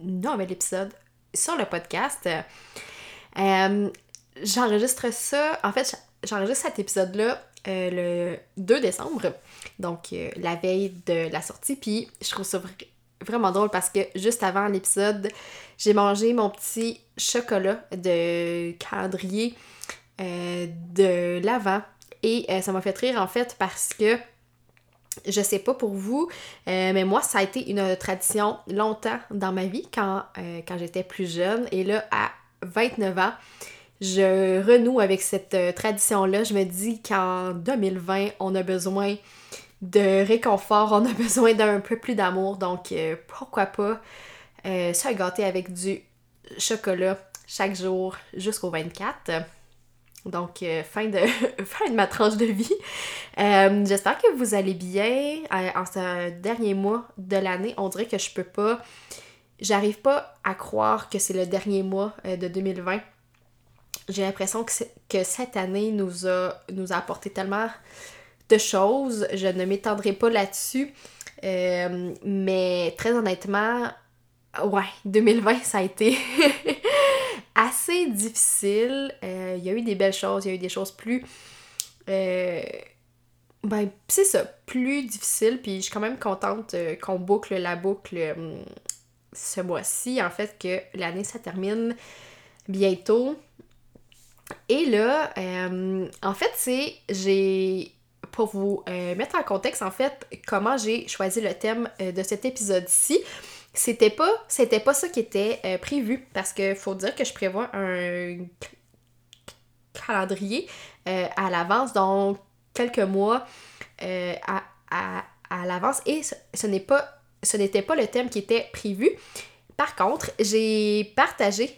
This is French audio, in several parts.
nouvel épisode sur le podcast. Euh, j'enregistre ça, en fait, j'enregistre cet épisode-là euh, le 2 décembre, donc euh, la veille de la sortie, puis je trouve ça vraiment drôle parce que juste avant l'épisode, j'ai mangé mon petit chocolat de calendrier de l'avant et ça m'a fait rire en fait parce que je sais pas pour vous, euh, mais moi, ça a été une tradition longtemps dans ma vie quand, euh, quand j'étais plus jeune. Et là, à 29 ans, je renoue avec cette euh, tradition-là. Je me dis qu'en 2020, on a besoin de réconfort, on a besoin d'un peu plus d'amour. Donc, pourquoi pas se gâter avec du chocolat chaque jour jusqu'au 24. Donc, euh, fin, de, fin de ma tranche de vie. Euh, j'espère que vous allez bien. Euh, en ce dernier mois de l'année, on dirait que je peux pas. J'arrive pas à croire que c'est le dernier mois de 2020. J'ai l'impression que, que cette année nous a, nous a apporté tellement de choses. Je ne m'étendrai pas là-dessus. mais très honnêtement, ouais, 2020, ça a été assez difficile. Euh, il y a eu des belles choses, il y a eu des choses plus. Euh, ben, c'est ça, plus difficile. Puis je suis quand même contente euh, qu'on boucle la boucle ce mois-ci. En fait, que l'année, ça termine bientôt. Et là, en fait, c'est. J'ai. Pour vous mettre en contexte, en fait, comment j'ai choisi le thème de cet épisode-ci c'était pas c'était pas ça qui était euh, prévu parce que faut dire que je prévois un calendrier euh, à l'avance donc quelques mois euh, à, l'avance et ce, n'est pas ce n'était pas le thème qui était prévu. Par contre, j'ai partagé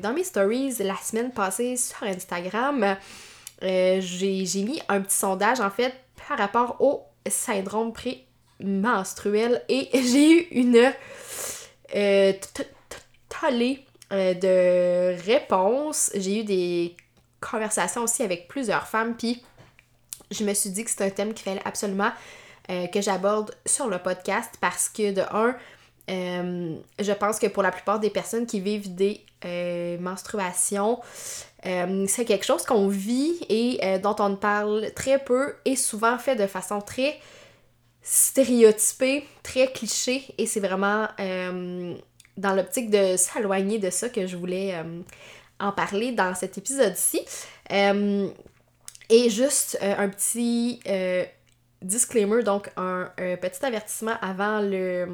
dans mes stories la semaine passée sur Instagram, j'ai mis un petit sondage en fait par rapport au syndrome prémenstruel et j'ai eu une euh, euh, de réponses. J'ai eu des conversations aussi avec plusieurs femmes, puis je me suis dit que c'est un thème qu'il fallait absolument euh, que j'aborde sur le podcast parce que de un, je pense que pour la plupart des personnes qui vivent des menstruations, c'est quelque chose qu'on vit et dont on parle très peu et souvent fait de façon très stéréotypé, très cliché, et c'est vraiment euh, dans l'optique de s'éloigner de ça que je voulais euh, en parler dans cet épisode-ci. Euh, et juste un petit disclaimer, donc un, petit avertissement avant le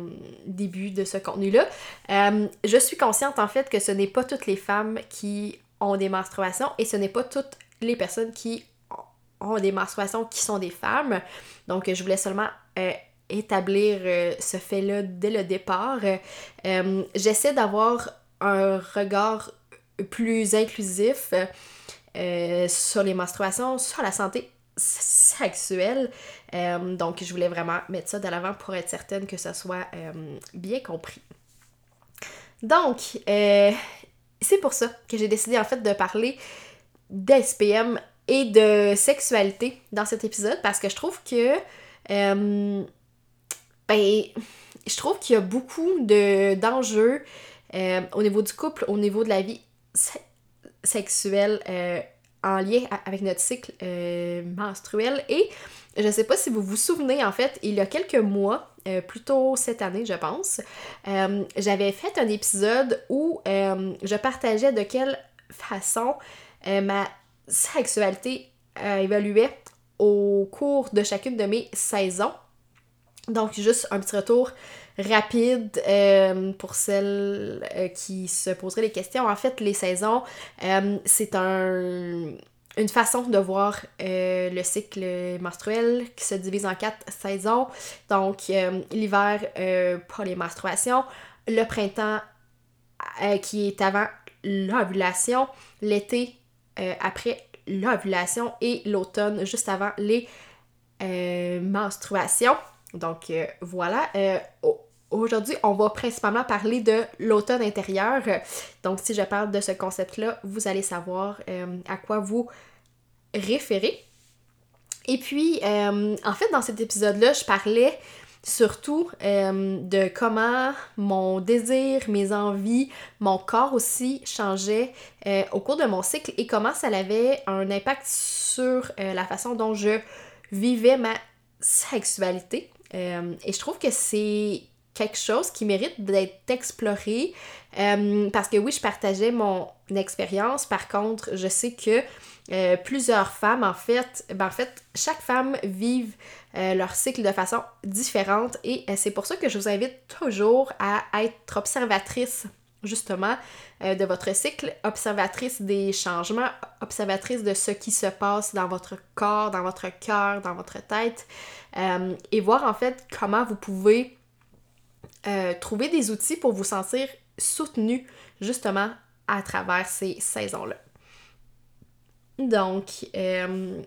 début de ce contenu-là. je suis consciente en fait que ce n'est pas toutes les femmes qui ont des menstruations et ce n'est pas toutes les personnes qui ont des menstruations qui sont des femmes. Donc, je voulais seulement euh, établir euh, ce fait-là dès le départ. Euh, j'essaie d'avoir un regard plus inclusif sur les menstruations, sur la santé sexuelle. donc, je voulais vraiment mettre ça de l'avant pour être certaine que ça soit bien compris. Donc, c'est pour ça que j'ai décidé en fait de parler d'SPM et de sexualité dans cet épisode parce que je trouve que euh, ben je trouve qu'il y a beaucoup de d'enjeux euh, au niveau du couple, au niveau de la vie sexuelle euh, en lien avec notre cycle menstruel. Et je sais pas si vous vous souvenez en fait, il y a quelques mois, plutôt cette année je pense, j'avais fait un épisode où je partageais de quelle façon ma sexualité euh, au cours de chacune de mes saisons. Donc, juste un petit retour rapide euh, pour celles euh, qui se poseraient les questions. En fait, les saisons, c'est un, une façon de voir le cycle menstruel qui se divise en quatre saisons. Donc, l'hiver, pas les menstruations. Le printemps, qui est avant l'ovulation, l'été après l'ovulation et l'automne juste avant les menstruations. Donc voilà. Aujourd'hui, on va principalement parler de l'automne intérieur. Donc, si je parle de ce concept-là, vous allez savoir à quoi vous référer. Et puis, euh, en fait, dans cet épisode-là, je parlais surtout euh, de comment mon désir, mes envies, mon corps aussi changeait euh, au cours de mon cycle et comment ça avait un impact sur la façon dont je vivais ma sexualité. et je trouve que c'est quelque chose qui mérite d'être exploré parce que oui, je partageais mon expérience. Par contre, je sais que euh, plusieurs femmes, en fait, ben en fait, chaque femme vive euh, leur cycle de façon différente et euh, c'est pour ça que je vous invite toujours à être observatrice justement de votre cycle, observatrice des changements, observatrice de ce qui se passe dans votre corps, dans votre cœur, dans votre tête et voir en fait comment vous pouvez trouver des outils pour vous sentir soutenu justement à travers ces saisons-là. Donc, euh,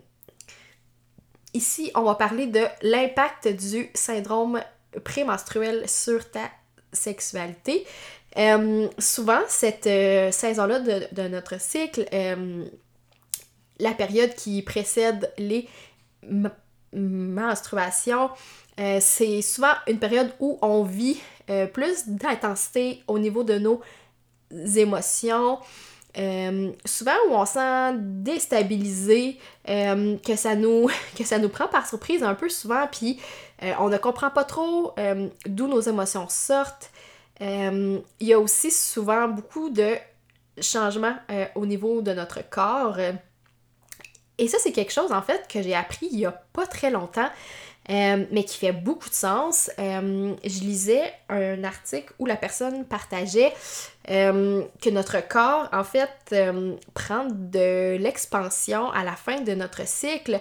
ici, on va parler de l'impact du syndrome prémenstruel sur ta sexualité. Euh, souvent, cette euh, saison-là de, notre cycle, la période qui précède les menstruations, c'est souvent une période où on vit plus d'intensité au niveau de nos émotions, euh, souvent où on sent déstabilisé, euh, que, ça nous, que ça nous prend par surprise un peu souvent, puis euh, on ne comprend pas trop d'où nos émotions sortent. Il y a aussi souvent beaucoup de changements au niveau de notre corps. Et ça, c'est quelque chose en fait que j'ai appris il y a pas très longtemps. Euh, mais qui fait beaucoup de sens. Euh, je lisais un article où la personne partageait euh, que notre corps, en fait, prend de l'expansion à la fin de notre cycle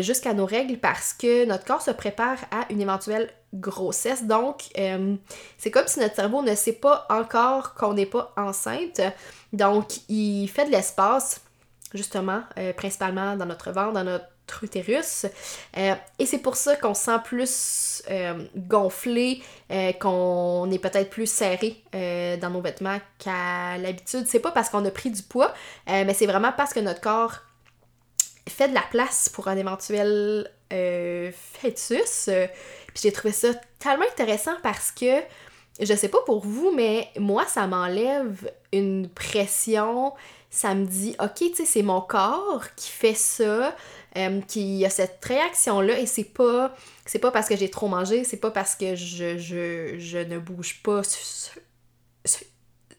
jusqu'à nos règles parce que notre corps se prépare à une éventuelle grossesse. Donc, c'est comme si notre cerveau ne sait pas encore qu'on n'est pas enceinte. Donc, il fait de l'espace, justement, principalement dans notre ventre, dans notre utérus. Euh, et c'est pour ça qu'on se sent plus euh, gonflé, euh, qu'on est peut-être plus serré dans nos vêtements qu'à l'habitude. C'est pas parce qu'on a pris du poids, mais c'est vraiment parce que notre corps fait de la place pour un éventuel fœtus. Puis j'ai trouvé ça tellement intéressant parce que je sais pas pour vous, mais moi, ça m'enlève une pression. Ça me dit, ok, tu c'est mon corps qui fait ça. Euh, qui a cette réaction-là et c'est pas c'est pas parce que j'ai trop mangé, c'est pas parce que je, ne bouge pas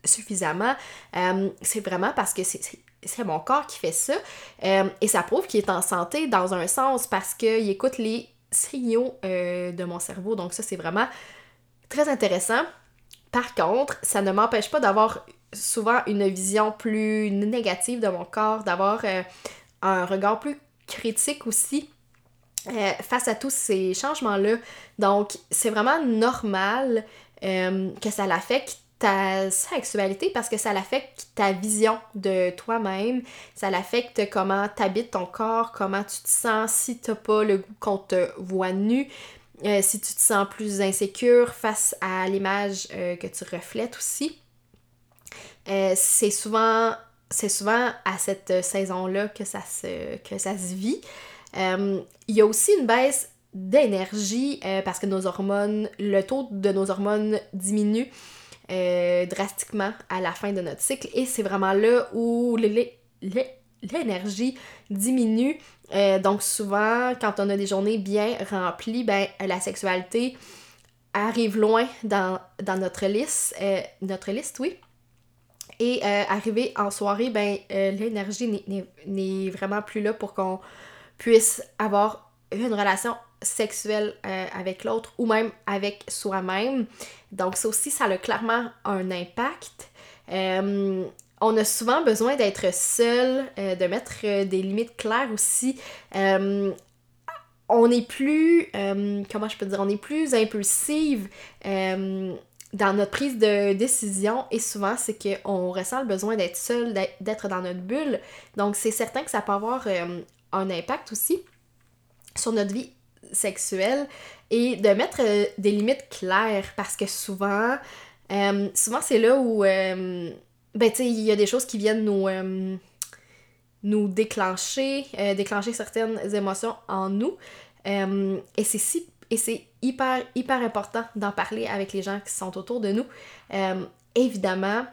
suffisamment, euh, c'est vraiment parce que c'est mon corps qui fait ça euh, et ça prouve qu'il est en santé dans un sens parce qu'il écoute les signaux de mon cerveau donc ça c'est vraiment très intéressant. Par contre, ça ne m'empêche pas d'avoir souvent une vision plus négative de mon corps, d'avoir un regard plus critique aussi euh, face à tous ces changements-là. Donc, c'est vraiment normal euh, que ça l'affecte ta sexualité parce que ça l'affecte ta vision de toi-même, ça l'affecte comment t'habites ton corps, comment tu te sens si t'as pas le goût qu'on te voit nu, euh, si tu te sens plus insécure face à l'image que tu reflètes aussi. C'est souvent c'est souvent à cette saison-là que, ça se, que ça se vit. Euh, il y a aussi une baisse d'énergie euh, parce que nos hormones, le taux de nos hormones diminue euh, drastiquement à la fin de notre cycle et c'est vraiment là où l'énergie diminue. donc souvent, quand on a des journées bien remplies, ben, la sexualité arrive loin dans, dans notre liste. notre liste, oui. Et euh, arrivé en soirée, ben, euh, l'énergie n'est vraiment plus là pour qu'on puisse avoir une relation sexuelle euh, avec l'autre ou même avec soi-même. Donc ça aussi, ça a clairement un impact. on a souvent besoin d'être seul, de mettre des limites claires aussi. on est plus, comment je peux dire, on est plus impulsive dans notre prise de décision et souvent c'est qu'on ressent le besoin d'être seul, d'être dans notre bulle. Donc c'est certain que ça peut avoir euh, un impact aussi sur notre vie sexuelle et de mettre euh, des limites claires parce que souvent, euh, souvent c'est là où, ben tu sais, il y a des choses qui viennent nous, nous déclencher, déclencher certaines émotions en nous. et c'est si et c'est hyper, hyper important d'en parler avec les gens qui sont autour de nous. Euh, évidemment,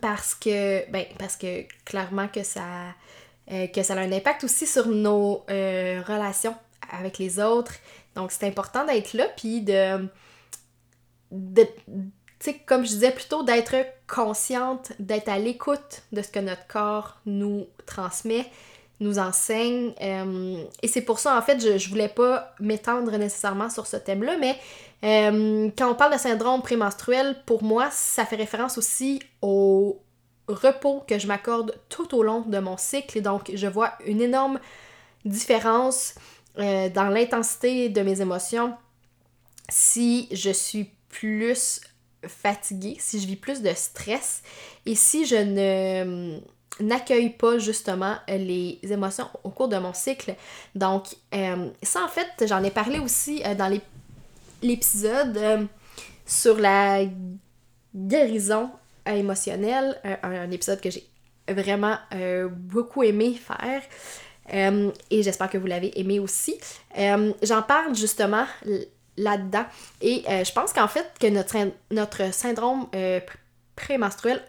parce que, ben, parce que clairement que ça, euh, que ça a un impact aussi sur nos euh, relations avec les autres. Donc, c'est important d'être là, puis de, de comme je disais plutôt, d'être consciente, d'être à l'écoute de ce que notre corps nous transmet, nous enseigne. Euh, et c'est pour ça, en fait, je, je voulais pas m'étendre nécessairement sur ce thème-là, mais euh, quand on parle de syndrome prémenstruel, pour moi, ça fait référence aussi au repos que je m'accorde tout au long de mon cycle. Et donc, je vois une énorme différence euh, dans l'intensité de mes émotions si je suis plus fatiguée, si je vis plus de stress et si je ne n'accueille pas justement les émotions au cours de mon cycle. Donc, euh, ça en fait, j'en ai parlé aussi euh, dans l'épisode euh, sur la guérison émotionnelle, un, épisode que j'ai vraiment beaucoup aimé faire. et j'espère que vous l'avez aimé aussi. J'en parle justement là-dedans. Et je pense qu'en fait, que notre, notre syndrome prémenstruel,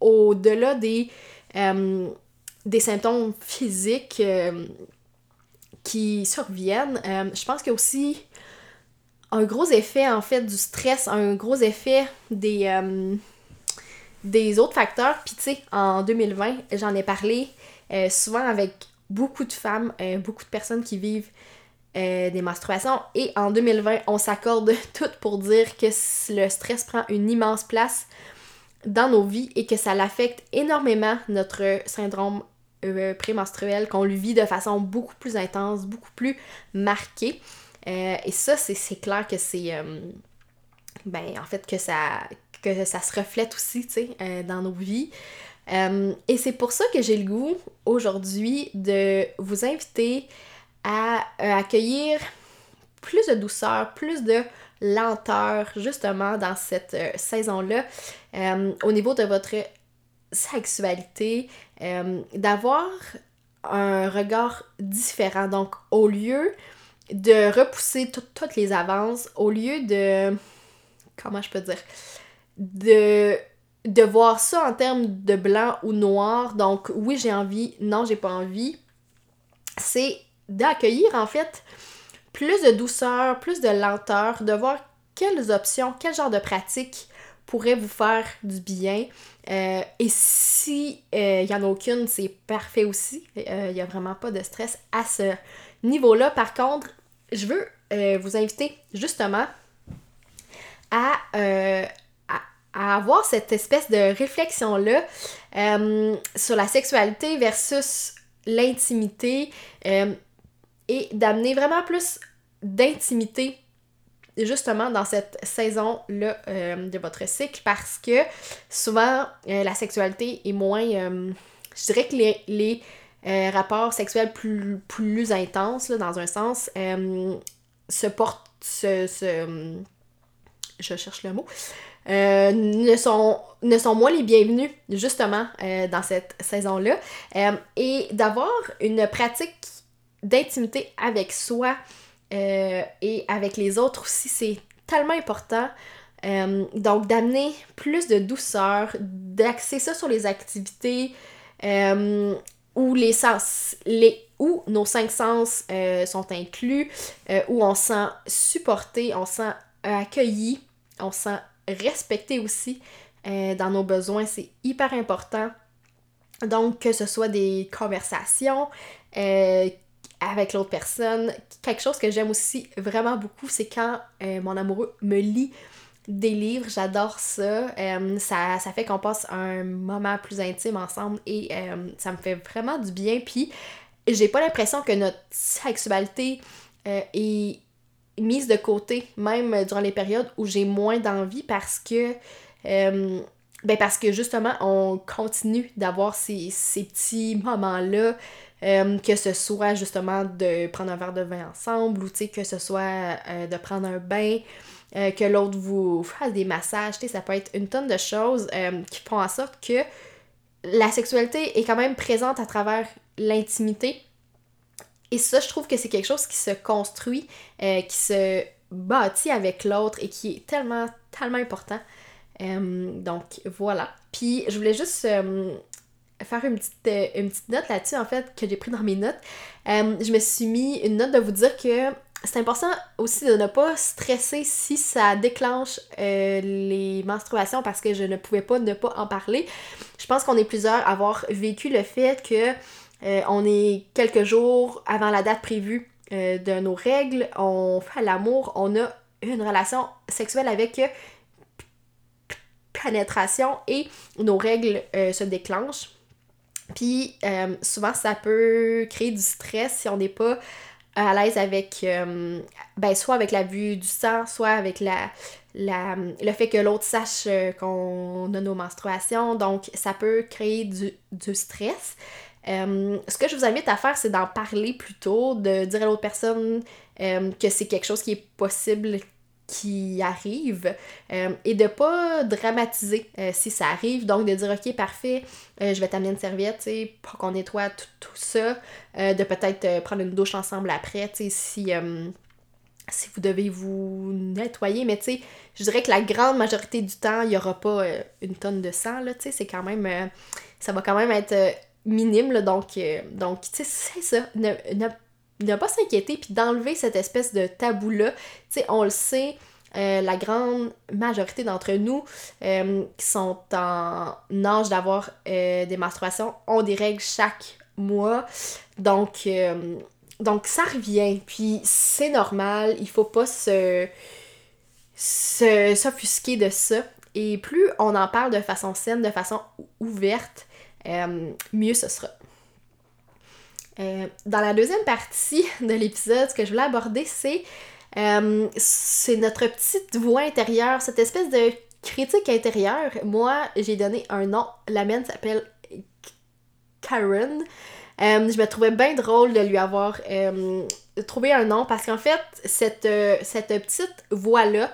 au-delà des euh, des symptômes physiques euh, qui surviennent. Euh, je pense qu'il y a aussi un gros effet en fait du stress, un gros effet des, autres facteurs. Puis tu sais, en 2020, j'en ai parlé souvent avec beaucoup de femmes, beaucoup de personnes qui vivent des menstruations. Et en 2020, on s'accorde toutes pour dire que le stress prend une immense place dans nos vies et que ça l'affecte énormément notre syndrome euh, prémenstruel, qu'on le vit de façon beaucoup plus intense, beaucoup plus marquée. Euh, et ça, c'est clair que c'est. Euh, ben, en fait, que ça, que ça se reflète aussi, tu sais, dans nos vies. et c'est pour ça que j'ai le goût aujourd'hui de vous inviter à accueillir plus de douceur, plus de lenteur justement dans cette euh, saison-là euh, au niveau de votre sexualité, euh, d'avoir un regard différent. Donc au lieu de repousser toutes les avances, au lieu de... comment je peux dire? De de voir ça en termes de blanc ou noir, donc oui j'ai envie, non j'ai pas envie, c'est d'accueillir en fait plus de douceur, plus de lenteur, de voir quelles options, quel genre de pratique pourrait vous faire du bien. Euh, et si il euh, n'y en a aucune, c'est parfait aussi. Il euh, n'y a vraiment pas de stress à ce niveau-là. Par contre, je veux vous inviter justement à, à, avoir cette espèce de réflexion-là sur la sexualité versus l'intimité et d'amener vraiment plus d'intimité justement dans cette saison-là euh, de votre cycle parce que souvent euh, la sexualité est moins. Euh, je dirais que les, rapports sexuels plus, intenses, dans un sens, se portent. Se, je cherche le mot. ne, sont, ne sont moins les bienvenus justement dans cette saison-là. et d'avoir une pratique d'intimité avec soi euh, et avec les autres aussi, c'est tellement important. Euh, donc, d'amener plus de douceur, d'axer ça sur les activités euh, où les sens, les, où nos cinq sens sont inclus, où on sent supporté, on sent accueilli, on sent respecté aussi dans nos besoins. C'est hyper important. Donc, que ce soit des conversations, avec l'autre personne. Quelque chose que j'aime aussi vraiment beaucoup, c'est quand euh, mon amoureux me lit des livres, j'adore ça. Euh, ça. ça. fait qu'on passe un moment plus intime ensemble et euh, ça me fait vraiment du bien. Puis j'ai pas l'impression que notre sexualité est mise de côté, même durant les périodes où j'ai moins d'envie parce que ben parce que justement, on continue d'avoir ces, petits moments-là, euh, que ce soit justement de prendre un verre de vin ensemble ou que ce soit euh, de prendre un bain, que l'autre vous fasse des massages, ça peut être une tonne de choses qui font en sorte que la sexualité est quand même présente à travers l'intimité. Et ça, je trouve que c'est quelque chose qui se construit, qui se bâtit avec l'autre et qui est tellement, tellement important. Euh, donc voilà. Puis je voulais juste euh, faire une petite, euh, une petite note là-dessus, en fait, que j'ai pris dans mes notes. je me suis mis une note de vous dire que c'est important aussi de ne pas stresser si ça déclenche les menstruations parce que je ne pouvais pas ne pas en parler. Je pense qu'on est plusieurs à avoir vécu le fait que on est quelques jours avant la date prévue de nos règles, on fait l'amour, on a une relation sexuelle avec pénétration et nos règles euh, se déclenchent. Puis euh, souvent, ça peut créer du stress si on n'est pas à l'aise avec, euh, ben, soit avec la vue du sang, soit avec la, la le fait que l'autre sache qu'on a nos menstruations. Donc, ça peut créer du, du stress. ce que je vous invite à faire, c'est d'en parler plutôt, de dire à l'autre personne que c'est quelque chose qui est possible qui arrive euh, et de pas dramatiser euh, si ça arrive. Donc de dire ok parfait, euh, je vais t'amener une serviette pour qu'on nettoie tout, ça. de peut-être prendre une douche ensemble après, si, si vous devez vous nettoyer. Mais tu sais, je dirais que la grande majorité du temps, il n'y aura pas une tonne de sang. Là, c'est quand même. ça va quand même être minime. Donc, donc tu sais, c'est ça. Ne ne pas s'inquiéter puis d'enlever cette espèce de tabou-là. Tu sais, on le sait, euh, la grande majorité d'entre nous euh, qui sont en âge d'avoir euh, des menstruations ont des règles chaque mois. Donc, donc ça revient. Puis c'est normal, il faut pas se s'offusquer de ça. Et plus on en parle de façon saine, de façon ouverte, mieux ce sera. Euh, dans la deuxième partie de l'épisode, ce que je voulais aborder, c'est euh, c'est notre petite voix intérieure, cette espèce de critique intérieure. Moi, j'ai donné un nom. La mienne s'appelle Karen. Euh, je me trouvais bien drôle de lui avoir trouvé un nom parce qu'en fait, cette, cette petite voix-là,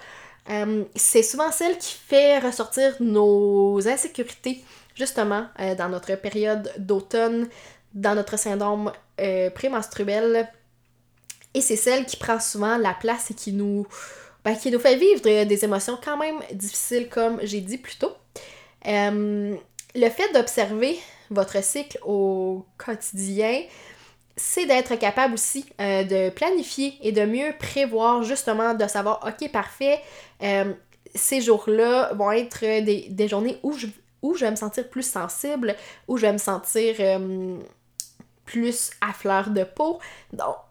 c'est souvent celle qui fait ressortir nos insécurités, justement, dans notre période d'automne, dans notre syndrome euh, prémenstruel. Et c'est celle qui prend souvent la place et qui nous, ben, qui nous fait vivre des émotions quand même difficiles, comme j'ai dit plus tôt. Euh, le fait d'observer votre cycle au quotidien, c'est d'être capable aussi euh, de planifier et de mieux prévoir justement, de savoir, ok, parfait, ces jours-là vont être des, des, journées où je, où je vais me sentir plus sensible, où je vais me sentir plus à fleur de peau.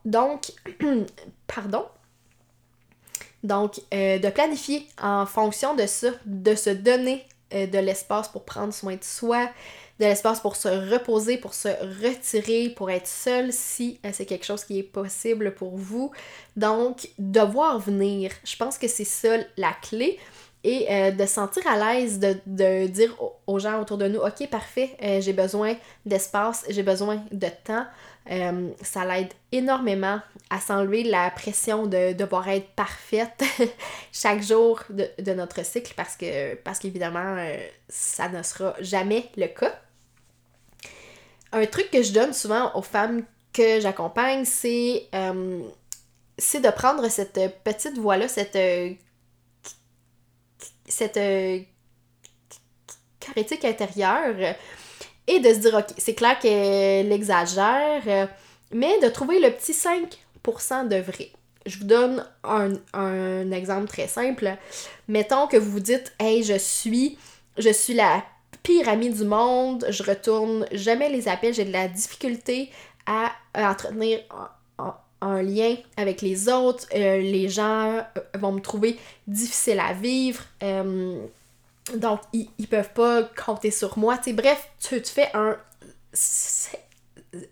Donc, pardon. Donc, euh, de planifier en fonction de ça, de se donner euh, de l'espace pour prendre soin de soi, de l'espace pour se reposer, pour se retirer, pour être seul si euh, c'est quelque chose qui est possible pour vous. Donc, devoir venir, je pense que c'est ça la clé et euh, de sentir à l'aise de, dire aux gens autour de nous, ok, parfait, euh, j'ai besoin d'espace, j'ai besoin de temps. Euh, ça l'aide énormément à s'enlever la pression de devoir être parfaite chaque jour de, notre cycle parce que parce qu'évidemment ça ne sera jamais le cas. Un truc que je donne souvent aux femmes que j'accompagne, c'est c'est de prendre cette petite voix-là, cette cette euh, intérieure et de se dire, ok, c'est clair qu'elle exagère, euh, mais de trouver le petit 5% de vrai. Je vous donne un, exemple très simple. Mettons que vous vous dites, hey, je suis, je suis la pire amie du monde, je retourne jamais les appels, j'ai de la difficulté à, entretenir un lien avec les autres, euh, les gens euh, vont me trouver difficile à vivre, euh, donc ils, ils, peuvent pas compter sur moi. Bref, tu, tu fais un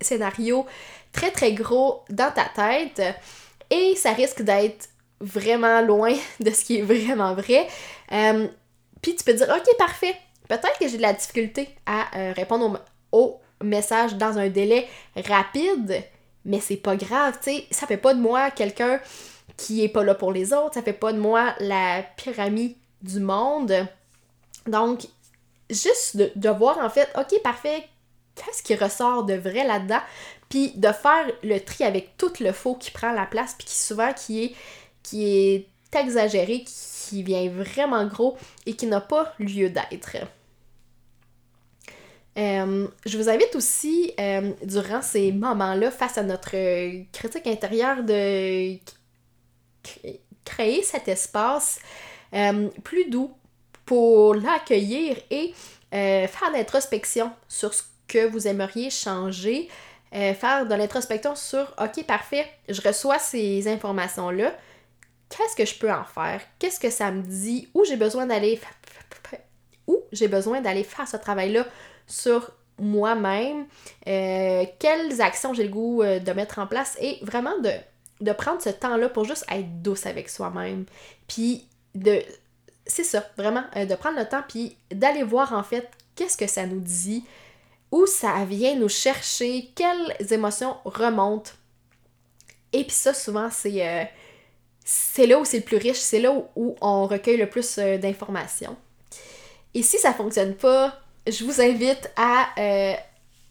scénario très très gros dans ta tête et ça risque d'être vraiment loin de ce qui est vraiment vrai. Puis tu peux dire, ok, parfait, peut-être que j'ai de la difficulté à répondre au, message dans un délai rapide, mais c'est pas grave, tu sais, ça fait pas de moi quelqu'un qui est pas là pour les autres, ça fait pas de moi la pyramide du monde. Donc, juste de, de voir en fait, ok, parfait, qu'est-ce qui ressort de vrai là-dedans, puis de faire le tri avec tout le faux qui prend la place, puis qui souvent qui est, qui est exagéré, qui vient vraiment gros et qui n'a pas lieu d'être. Euh, je vous invite aussi, euh, durant ces moments-là, face à notre critique intérieure, de créer cet espace euh, plus doux pour l'accueillir et faire l'introspection sur ce que vous aimeriez changer, faire de l'introspection sur OK, parfait, je reçois ces informations-là, qu'est-ce que je peux en faire? Qu'est-ce que ça me dit? Où j'ai besoin d'aller où j'ai besoin d'aller faire ce travail-là? Sur moi-même? Euh, quelles actions j'ai le goût euh, de mettre en place? Et vraiment de, prendre ce temps-là pour juste être douce avec soi-même. Puis de. C'est ça, vraiment, euh, de prendre le temps, puis d'aller voir en fait qu'est-ce que ça nous dit, où ça vient nous chercher, quelles émotions remontent. Et puis ça, souvent, c'est c'est là où c'est le plus riche, c'est là où, on recueille le plus d'informations. Et si ça fonctionne pas, je vous invite à, euh,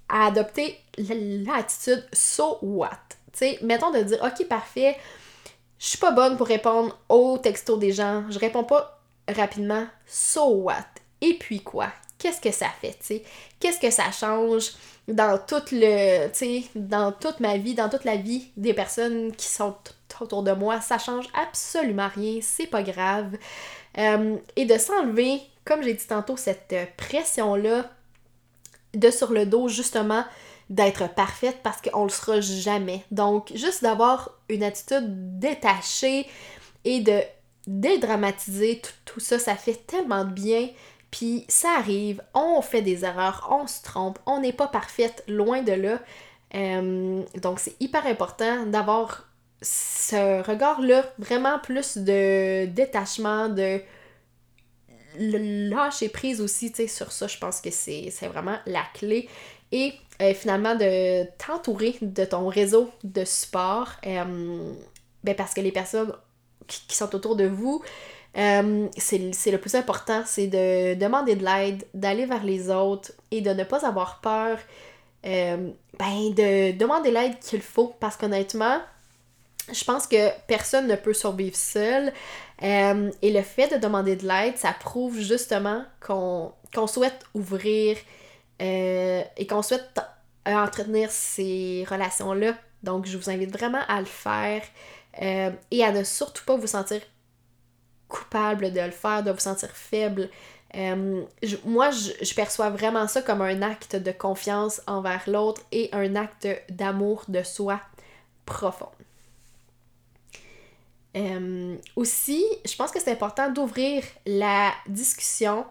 adopter l'attitude so what? sais, mettons de dire ok parfait, je suis pas bonne pour répondre aux textos des gens, je réponds pas rapidement, so what? Et puis quoi? Qu'est-ce que ça fait, tu Qu'est-ce que ça change dans tout le, tu dans toute ma vie, dans toute la vie des personnes qui sont autour de moi, ça change absolument rien, c'est pas grave. Euh, et de s'enlever, comme j'ai dit tantôt, cette pression-là de sur le dos, justement, d'être parfaite parce qu'on le sera jamais. Donc, juste d'avoir une attitude détachée et de dédramatiser tout, tout, ça, ça fait tellement de bien. Puis ça arrive, on fait des erreurs, on se trompe, on n'est pas parfaite, loin de là. Euh, donc c'est hyper important d'avoir ce regard-là, vraiment plus de détachement, de lâcher prise aussi, tu sais, sur ça, je pense que c'est vraiment la clé. Et euh, finalement, de t'entourer de ton réseau de support, euh, ben parce que les personnes qui, sont autour de vous, euh, c'est le plus important, c'est de demander de l'aide, d'aller vers les autres et de ne pas avoir peur, ben, de demander l'aide qu'il faut, parce qu'honnêtement, je pense que personne ne peut survivre seul. Euh, et le fait de demander de l'aide, ça prouve justement qu'on souhaite ouvrir euh, et qu'on souhaite entretenir ces relations-là. Donc, je vous invite vraiment à le faire euh, et à ne surtout pas vous sentir coupable de le faire, de vous sentir faible. moi, je, je, perçois vraiment ça comme un acte de confiance envers l'autre et un acte d'amour de soi profond. Euh, aussi, je pense que c'est important d'ouvrir la discussion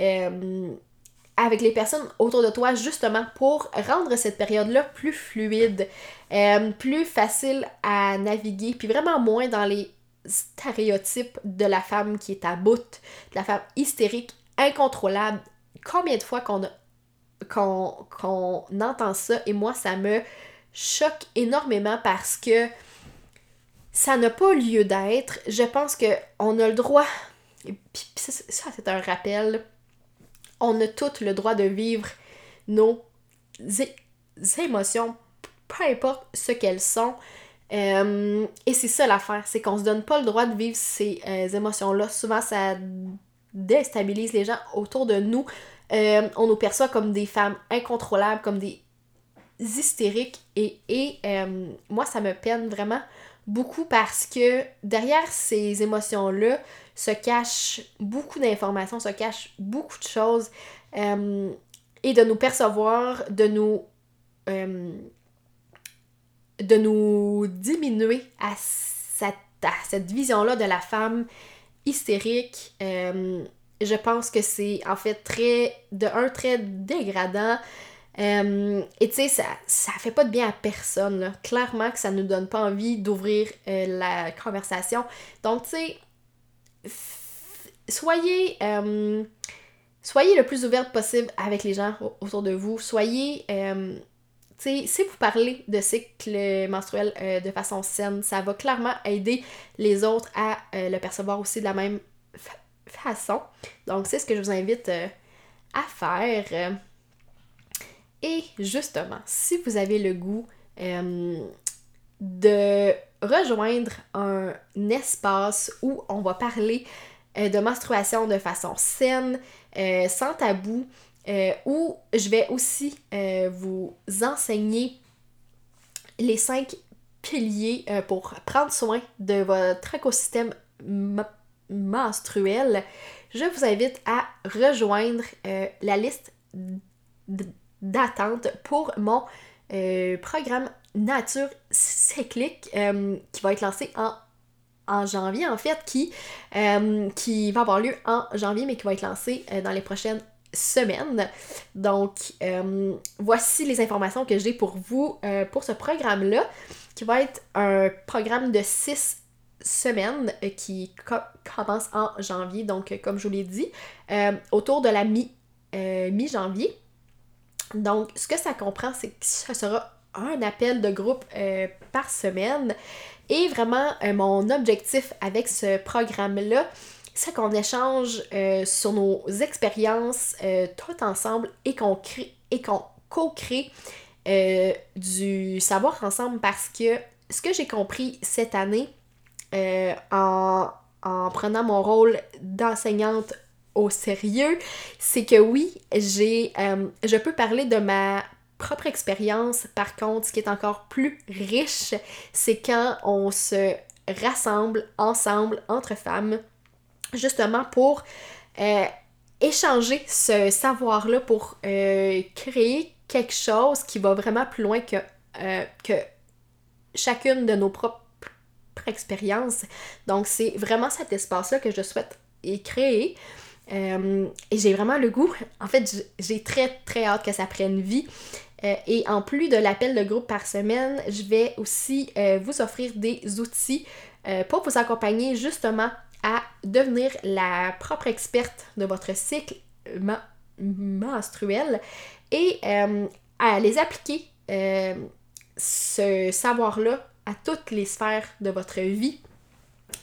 euh, avec les personnes autour de toi justement pour rendre cette période-là plus fluide, euh, plus facile à naviguer, puis vraiment moins dans les stéréotypes de la femme qui est à bout, de la femme hystérique, incontrôlable. Combien de fois qu'on qu'on entend ça? Et moi ça me choque énormément parce que ça n'a pas lieu d'être. Je pense qu'on a le droit, puis ça, c'est un rappel, on a tous le droit de vivre nos émotions, peu importe ce qu'elles sont. Euh, et c'est ça l'affaire, c'est qu'on se donne pas le droit de vivre ces euh, émotions-là. Souvent, ça déstabilise les gens autour de nous. Euh, on nous perçoit comme des femmes incontrôlables, comme des hystériques. Et moi, ça me peine vraiment beaucoup parce que derrière ces émotions-là se cachent beaucoup d'informations, se cachent beaucoup de choses euh, et de nous percevoir, de nous euh, de nous diminuer à cette, cette vision-là de la femme hystérique. Euh, je pense que c'est en fait très, de un, très dégradant Euh, et tu sais, ça, ça fait pas de bien à personne. Là. Clairement que ça nous donne pas envie d'ouvrir euh, la conversation. Donc, tu sais, soyez, euh, soyez le plus ouverte possible avec les gens autour de vous. Soyez, tu sais, si vous parlez de cycle menstruel de façon saine, ça va clairement aider les autres à le percevoir aussi de la même façon. Donc, c'est ce que je vous invite à faire. Et justement, si vous avez le goût euh, de rejoindre un espace où on va parler euh, de menstruation de façon saine, euh, sans tabou, où je vais aussi vous enseigner les cinq piliers pour prendre soin de votre écosystème menstruel, je vous invite à rejoindre la liste d'attente pour mon euh, programme Nature cyclique euh, qui va être lancé en, janvier en fait, qui, euh, qui va avoir lieu en janvier mais qui va être lancé dans les prochaines semaines. Donc voici les informations que j'ai pour vous pour ce programme-là qui va être un programme de six semaines qui commence en janvier, donc comme je vous l'ai dit, autour de la mi, mi-janvier. Donc, ce que ça comprend, c'est que ce sera un appel de groupe euh, par semaine. Et vraiment, euh, mon objectif avec ce programme-là, c'est qu'on échange euh, sur nos expériences tout ensemble et qu'on crée et qu'on co-crée du savoir ensemble parce que ce que j'ai compris cette année en, en prenant mon rôle d'enseignante au sérieux, c'est que oui, j'ai, euh, je peux parler de ma propre expérience. Par contre, ce qui est encore plus riche, c'est quand on se rassemble ensemble entre femmes, justement pour euh, échanger ce savoir-là, pour euh, créer quelque chose qui va vraiment plus loin que, que chacune de nos propres expériences. Donc, c'est vraiment cet espace-là que je souhaite créer. Euh, et j'ai vraiment le goût. En fait, j'ai très très hâte que ça prenne vie. Euh, et en plus de l'appel de groupe par semaine, je vais aussi euh, vous offrir des outils pour vous accompagner justement à devenir la propre experte de votre cycle menstruel et à les appliquer ce savoir-là à toutes les sphères de votre vie.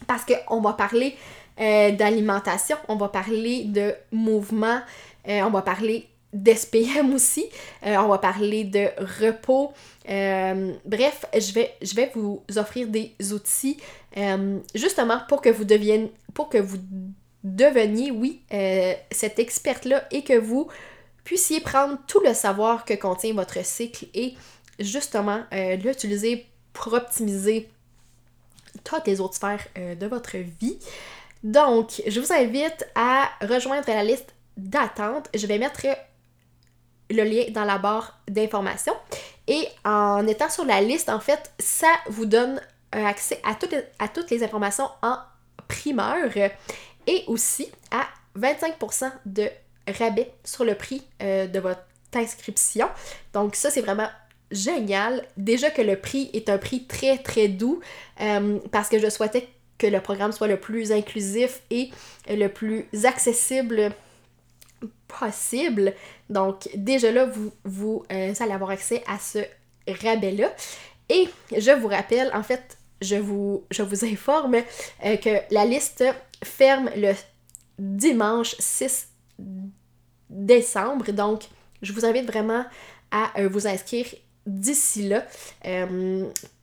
Parce qu'on va parler euh, d'alimentation, on va parler de mouvement, euh, on va parler d'SPM aussi, euh, on va parler de repos. bref, je vais, je vais vous offrir des outils justement pour que vous deviennent, pour que vous deveniez, oui, cette experte-là et que vous puissiez prendre tout le savoir que contient votre cycle et justement l'utiliser pour optimiser toutes les autres sphères de votre vie. Donc, je vous invite à rejoindre la liste d'attente. Je vais mettre le lien dans la barre d'informations. Et en étant sur la liste, en fait, ça vous donne accès à toutes, les, informations en primeur et aussi à 25% de rabais sur le prix euh, de votre inscription. Donc ça, c'est vraiment génial. Déjà que le prix est un prix très très doux euh, parce que je souhaitais que le programme soit le plus inclusif et le plus accessible possible. Donc déjà là, vous, vous euh, allez avoir accès à ce rabais-là. Et je vous rappelle, en fait, je vous, je vous informe euh, que la liste ferme le dimanche 6 décembre. Donc, je vous invite vraiment à euh, vous inscrire d'ici là.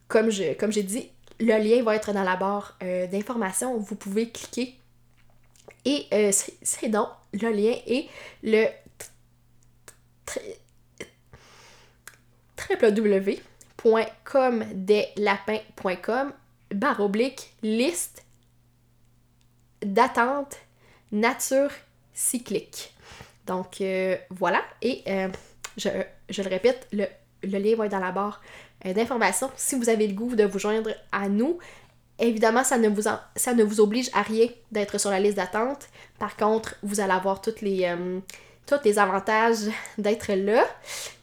comme, je, comme j'ai dit, le lien va être dans la barre euh, d'information. Vous pouvez cliquer. Et euh, c'est donc le lien et le www.comdeslapins.com barre oblique liste d'attente nature cyclique. Donc euh, voilà, et je, le répète, le, le lien va être dans la barre d'informations si vous avez le goût de vous joindre à nous. Évidemment, ça ne vous, oblige à rien d'être sur la liste d'attente. Par contre, vous allez avoir toutes les, euh, tous les avantages d'être là.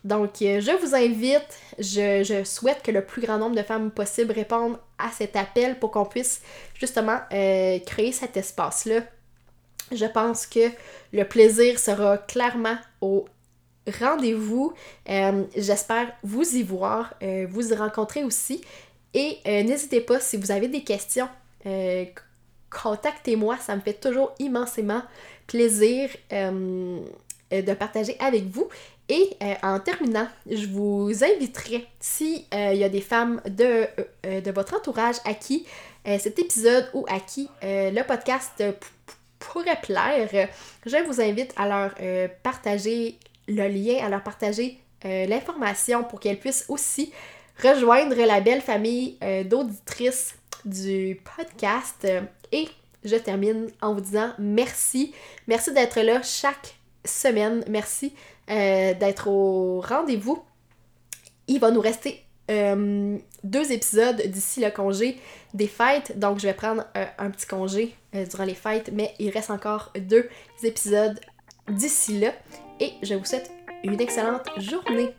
Donc, euh, je vous invite, je, souhaite que le plus grand nombre de femmes possible répondent à cet appel pour qu'on puisse justement euh, créer cet espace-là. Je pense que le plaisir sera clairement au rendez-vous. Euh, j'espère vous y voir, vous y rencontrer aussi. Et n'hésitez pas si vous avez des questions contactez-moi, ça me fait toujours immensément plaisir euh, de partager avec vous. Et euh, en terminant, je vous inviterai, s'il euh, y a des femmes de, de, votre entourage à qui cet épisode ou à qui le podcast pourrait plaire, je vous invite à leur partager le lien, à leur partager l'information pour qu'elles puissent aussi rejoindre la belle famille d'auditrices du podcast. Et je termine en vous disant merci. Merci d'être là chaque semaine. Merci euh, d'être au rendez-vous. Il va nous rester euh, deux épisodes d'ici le congé des fêtes. Donc, je vais prendre euh, un petit congé durant les fêtes, mais il reste encore deux épisodes d'ici là. Et je vous souhaite une excellente journée.